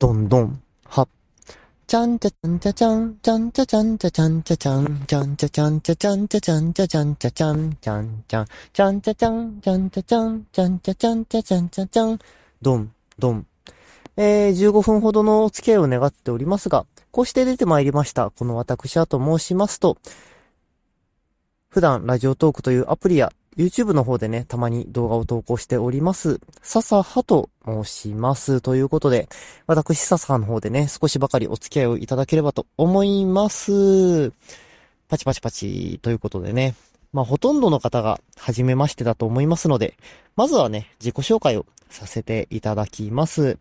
どんどん、は。ちゃんちゃちゃんちゃちゃん、ちゃんちゃちゃんちゃちゃんちゃちゃん、ちゃんちゃちゃんちゃちゃんちゃちゃんちゃちゃんちゃちゃん、ちゃんちゃん、ちゃんちゃちゃん、ちゃんちゃちゃん、ちゃんちゃちゃんちゃちゃんちゃちゃん、どん、どん。えー、15分ほどのお付き合いを願っておりますが、こうして出てまいりました。この私はと申しますと、普段ラジオトークというアプリや YouTube の方でね、たまに動画を投稿しております。笹葉と申します。ということで、私笹葉の方でね、少しばかりお付き合いをいただければと思います。パチパチパチということでね、まあほとんどの方が初めましてだと思いますので、まずはね、自己紹介をさせていただきます。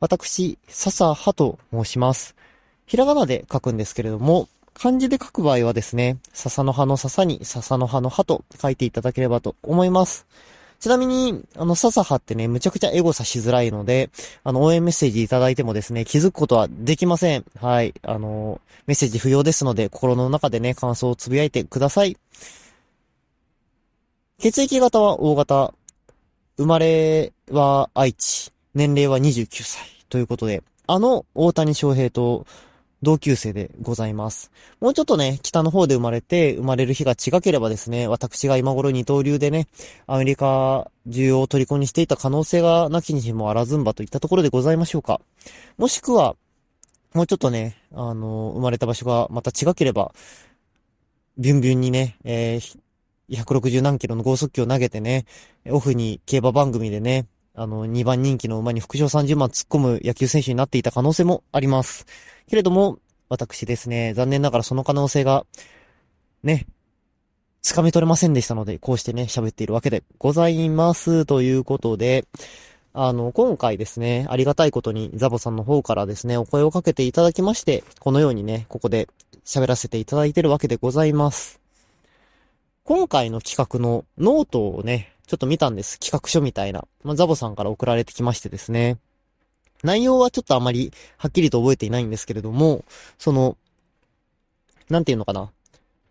私、笹葉と申します。ひらがなで書くんですけれども、漢字で書く場合はですね、笹の葉の笹に笹の葉の葉と書いていただければと思います。ちなみに、あの、笹葉ってね、むちゃくちゃエゴさしづらいので、あの、応援メッセージいただいてもですね、気づくことはできません。はい。あの、メッセージ不要ですので、心の中でね、感想をつぶやいてください。血液型は O 型。生まれは愛知。年齢は29歳。ということで、あの、大谷翔平と、同級生でございます。もうちょっとね、北の方で生まれて、生まれる日が違ければですね、私が今頃二刀流でね、アメリカ需要を虜にしていた可能性がなきにしもあらずんばといったところでございましょうか。もしくは、もうちょっとね、あの、生まれた場所がまた違ければ、ビュンビュンにね、えー、160何キロの高速球を投げてね、オフに競馬番組でね、あの、2番人気の馬に副賞30万突っ込む野球選手になっていた可能性もあります。けれども、私ですね、残念ながらその可能性が、ね、つかみ取れませんでしたので、こうしてね、喋っているわけでございます。ということで、あの、今回ですね、ありがたいことにザボさんの方からですね、お声をかけていただきまして、このようにね、ここで喋らせていただいているわけでございます。今回の企画のノートをね、ちょっと見たんです。企画書みたいな。まあ、ザボさんから送られてきましてですね。内容はちょっとあまりはっきりと覚えていないんですけれども、その、なんていうのかな。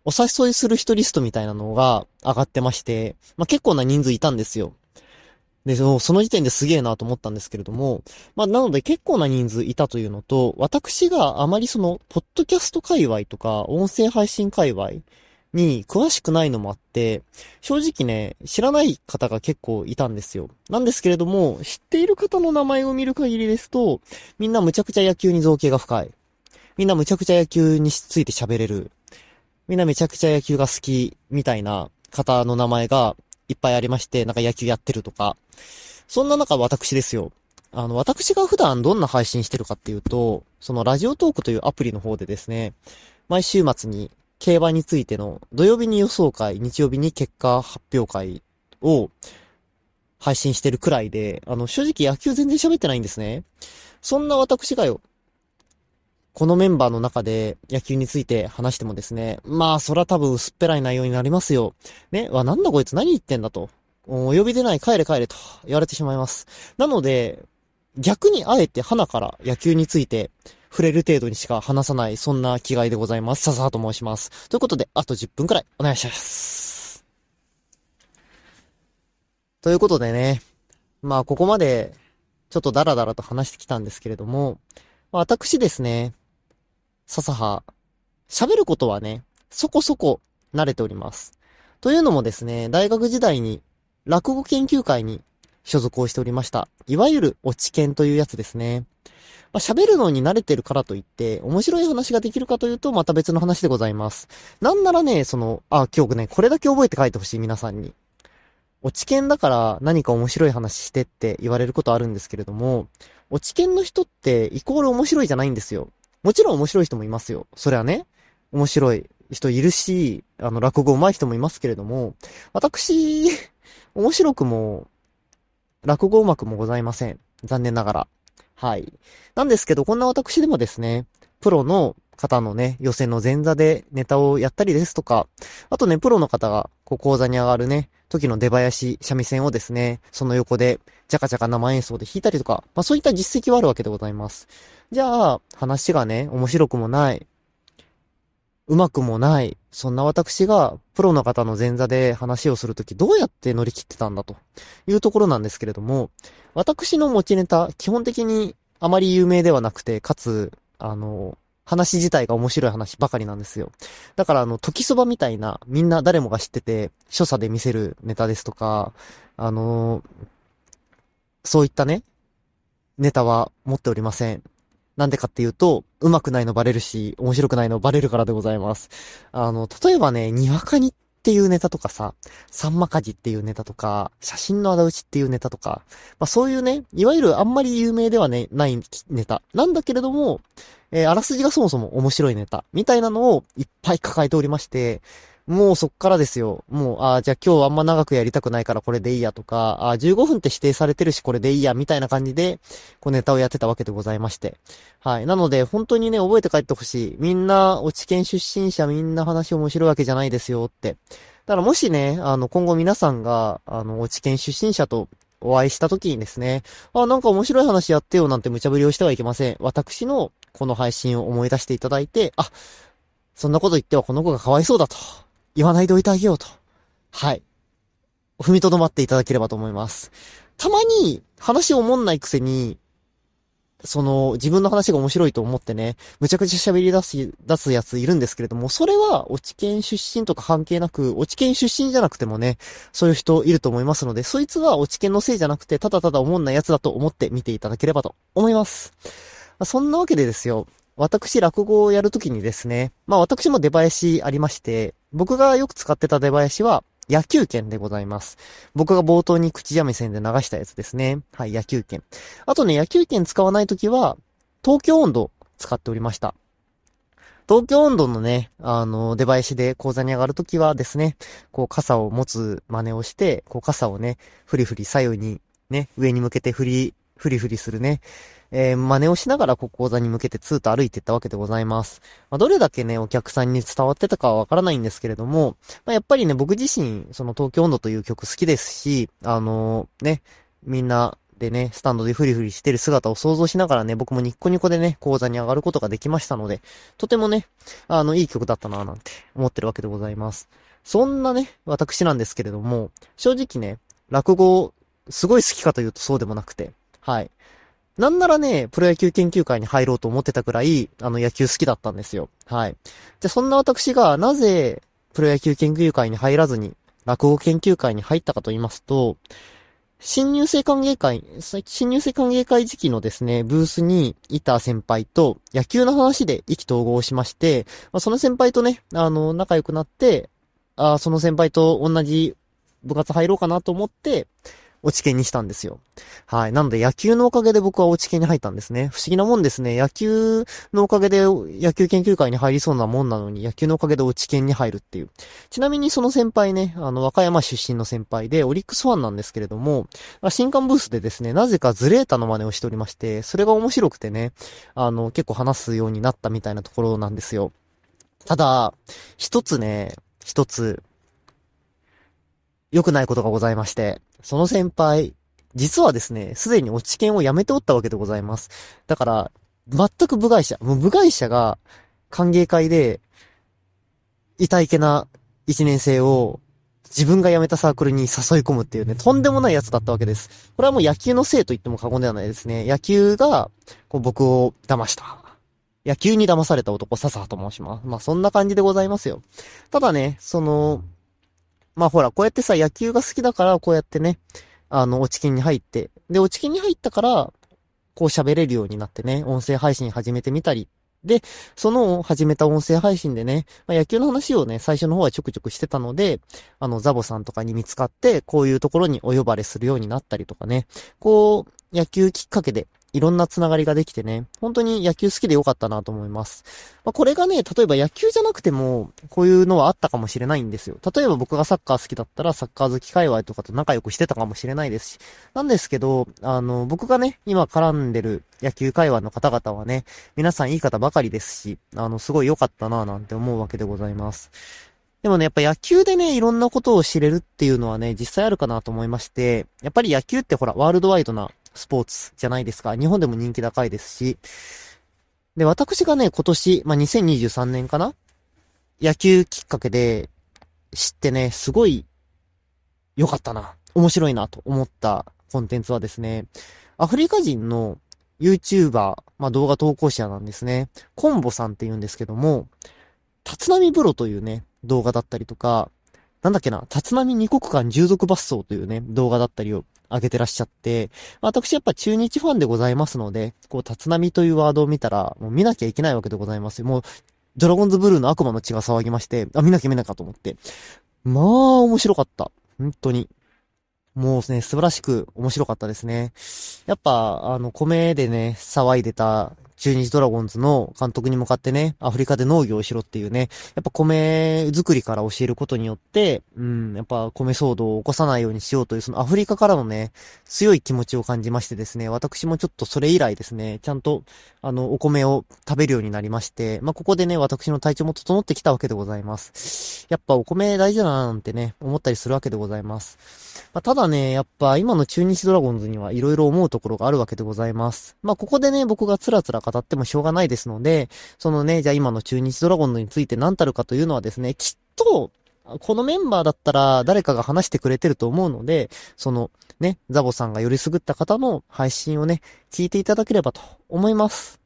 お誘いする人リストみたいなのが上がってまして、まあ、結構な人数いたんですよ。で、その、その時点ですげえなと思ったんですけれども、まあ、なので結構な人数いたというのと、私があまりその、ポッドキャスト界隈とか、音声配信界隈に詳しくないのもあって、正直ね、知らない方が結構いたんですよ。なんですけれども、知っている方の名前を見る限りですと、みんなむちゃくちゃ野球に造形が深い。みんなむちゃくちゃ野球について喋れる。みんなめちゃくちゃ野球が好き、みたいな方の名前がいっぱいありまして、なんか野球やってるとか。そんな中私ですよ。あの、私が普段どんな配信してるかっていうと、そのラジオトークというアプリの方でですね、毎週末に競馬についての土曜日に予想会、日曜日に結果発表会を配信してるくらいで、あの、正直野球全然喋ってないんですね。そんな私がよ、このメンバーの中で野球について話してもですね、まあ、そら多分薄っぺらい内容になりますよ。ね、わ、なんだこいつ何言ってんだと。お呼び出ない帰れ帰れと言われてしまいます。なので、逆にあえて花から野球について触れる程度にしか話さない、そんな気概でございます。ささと申します。ということで、あと10分くらいお願いします。ということでね、まあ、ここまで、ちょっとダラダラと話してきたんですけれども、私ですね、笹葉、喋ることはね、そこそこ慣れております。というのもですね、大学時代に落語研究会に所属をしておりました。いわゆる落ち研というやつですね。まあ、喋るのに慣れてるからといって、面白い話ができるかというと、また別の話でございます。なんならね、その、あ、今日ね、これだけ覚えて書いてほしい、皆さんに。落ち研だから何か面白い話してって言われることあるんですけれども、落ち研の人ってイコール面白いじゃないんですよ。もちろん面白い人もいますよ。それはね、面白い人いるし、あの、落語上手い人もいますけれども、私、面白くも、落語上手くもございません。残念ながら。はい。なんですけど、こんな私でもですね、プロの方のね、予選の前座でネタをやったりですとか、あとね、プロの方が、こう、講座に上がるね、時の出囃子、三味線をですね、その横で、ジャカジャカ生演奏で弾いたりとか、まあそういった実績はあるわけでございます。じゃあ、話がね、面白くもない、うまくもない、そんな私が、プロの方の前座で話をするとき、どうやって乗り切ってたんだというところなんですけれども、私の持ちネタ、基本的にあまり有名ではなくて、かつ、あの、話自体が面白い話ばかりなんですよ。だからあの、時そばみたいな、みんな誰もが知ってて、所作で見せるネタですとか、あのそういったね、ネタは持っておりません。なんでかっていうと、上手くないのバレるし、面白くないのバレるからでございます。あの、例えばね、にわかにっていうネタとかさ、サンマカジっていうネタとか、写真の仇討ちっていうネタとか、まあそういうね、いわゆるあんまり有名ではね、ないネタ。なんだけれども、えー、あらすじがそもそも面白いネタ、みたいなのをいっぱい抱えておりまして、もうそっからですよ。もう、ああ、じゃあ今日あんま長くやりたくないからこれでいいやとか、ああ、15分って指定されてるしこれでいいや、みたいな感じで、こうネタをやってたわけでございまして。はい。なので、本当にね、覚えて帰ってほしい。みんな、落ち研出身者みんな話面白いわけじゃないですよって。だからもしね、あの、今後皆さんが、あの、落ち研出身者とお会いした時にですね、あ、なんか面白い話やってよなんて無茶ぶりをしてはいけません。私のこの配信を思い出していただいて、あ、そんなこと言ってはこの子がかわいそうだと。言わないでおいてあげようと。はい。踏みとどまっていただければと思います。たまに話を思んないくせに、その、自分の話が面白いと思ってね、むちゃくちゃ喋り出す、出すやついるんですけれども、それは、落ち研出身とか関係なく、落ち研出身じゃなくてもね、そういう人いると思いますので、そいつは落ち研のせいじゃなくて、ただただ思んないやつだと思って見ていただければと思います。そんなわけでですよ、私、落語をやるときにですね、まあ私も出囃子ありまして、僕がよく使ってた出囃子は、野球券でございます。僕が冒頭に口三味線で流したやつですね。はい、野球券。あとね、野球券使わないときは、東京温度使っておりました。東京温度のね、あの、出囃子で講座に上がるときはですね、こう傘を持つ真似をして、こう傘をね、ふりふり左右にね、上に向けて振り、ふりふりするね、えー、真似をしながらこう高座に向けてツーと歩いていったわけでございます。まあ、どれだけね、お客さんに伝わってたかはわからないんですけれども、まあ、やっぱりね、僕自身、その東京音頭という曲好きですし、あのー、ね、みんなでね、スタンドでフリフリしてる姿を想像しながらね、僕もニッコニコでね、高座に上がることができましたので、とてもね、あの、いい曲だったなぁなんて思ってるわけでございます。そんなね、私なんですけれども、正直ね、落語、すごい好きかというとそうでもなくて、はい。なんならね、プロ野球研究会に入ろうと思ってたくらい、あの野球好きだったんですよ。はい。じゃあそんな私がなぜプロ野球研究会に入らずに落語研究会に入ったかと言いますと、新入生歓迎会、新入生歓迎会時期のですね、ブースにいた先輩と野球の話で意気投合しまして、まあ、その先輩とね、あの、仲良くなって、あその先輩と同じ部活入ろうかなと思って、落ち研にしたんですよ。はい。なので野球のおかげで僕は落ち研に入ったんですね。不思議なもんですね。野球のおかげで野球研究会に入りそうなもんなのに野球のおかげで落ち研に入るっていう。ちなみにその先輩ね、あの、和歌山出身の先輩でオリックスファンなんですけれども、新刊ブースでですね、なぜかズレータの真似をしておりまして、それが面白くてね、あの、結構話すようになったみたいなところなんですよ。ただ、一つね、一つ、良くないことがございまして、その先輩、実はですね、すでに落ち券をやめておったわけでございます。だから、全く部外者、もう部外者が歓迎会で、痛いけな一年生を自分が辞めたサークルに誘い込むっていうね、とんでもないやつだったわけです。これはもう野球のせいと言っても過言ではないですね。野球が、こう僕を騙した。野球に騙された男、笹と申します。まあそんな感じでございますよ。ただね、その、まあほら、こうやってさ、野球が好きだから、こうやってね、あの、落ち金に入って、で、落ち金に入ったから、こう喋れるようになってね、音声配信始めてみたり。で、その始めた音声配信でね、まあ、野球の話をね、最初の方はちょくちょくしてたので、あの、ザボさんとかに見つかって、こういうところにお呼ばれするようになったりとかね、こう、野球きっかけで、いろんなつながりができてね、本当に野球好きでよかったなと思います。まあ、これがね、例えば野球じゃなくても、こういうのはあったかもしれないんですよ。例えば僕がサッカー好きだったら、サッカー好き界隈とかと仲良くしてたかもしれないですし。なんですけど、あの、僕がね、今絡んでる野球界隈の方々はね、皆さんいい方ばかりですし、あの、すごい良かったなぁなんて思うわけでございます。でもね、やっぱ野球でね、いろんなことを知れるっていうのはね、実際あるかなと思いまして、やっぱり野球ってほら、ワールドワイドなスポーツじゃないですか。日本でも人気高いですし。で、私がね、今年、まあ、2023年かな？野球きっかけで知ってね、すごい良かったな。面白いなと思ったコンテンツはですね、アフリカ人の YouTuber、まあ動画投稿者なんですね。コンボさんって言うんですけども、立浪風呂というね、動画だったりとか、なんだっけな、立浪二国間従属抜走というね、動画だったりを上げてらっしゃって、私やっぱ中日ファンでございますので、こう、立浪というワードを見たら、もう見なきゃいけないわけでございます。もう、ドラゴンズブルーの悪魔の血が騒ぎまして、あ、見なきゃ見なきゃと思って。まあ、面白かった。本当に。もうね、素晴らしく面白かったですね。やっぱ、あの、米でね、騒いでた中日ドラゴンズの監督に向かってね、アフリカで農業をしろっていうね、やっぱ米作りから教えることによって、うん、やっぱ米騒動を起こさないようにしようという、そのアフリカからのね、強い気持ちを感じましてですね、私もちょっとそれ以来ですね、ちゃんと、あの、お米を食べるようになりまして、まあ、ここでね、私の体調も整ってきたわけでございます。やっぱお米大事だななんてね、思ったりするわけでございます。まあ、ただね、やっぱ今の中日ドラゴンズには色々思うところがあるわけでございます。まあ、ここでね、僕がつらつら語ってもしょうがないですので、そのね、じゃあ今の中日ドラゴンズについて何たるかというのはですね、きっと、このメンバーだったら誰かが話してくれてると思うので、そのね、ザボさんがよりすぐった方の配信をね、聞いていただければと思います。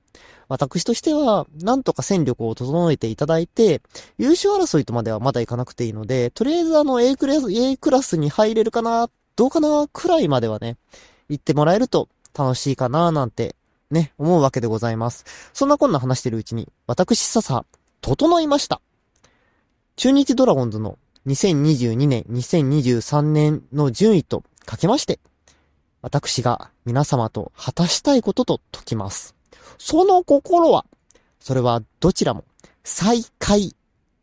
私としては、なんとか戦力を整えていただいて、優勝争いとまではまだいかなくていいので、とりあえずあの A クラス、A クラスに入れるかな、どうかな、くらいまではね、言ってもらえると楽しいかな、なんてね、思うわけでございます。そんなこんな話してるうちに、私ささ、整いました。中日ドラゴンズの2022年、2023年の順位とかけまして、私が皆様と果たしたいことと解きます。その心は、それはどちらも再会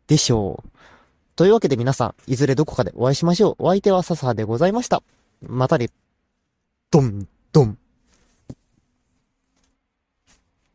でしょう。というわけで皆さん、いずれどこかでお会いしましょう。お相手は笹でございました。またね。ドン、ドン。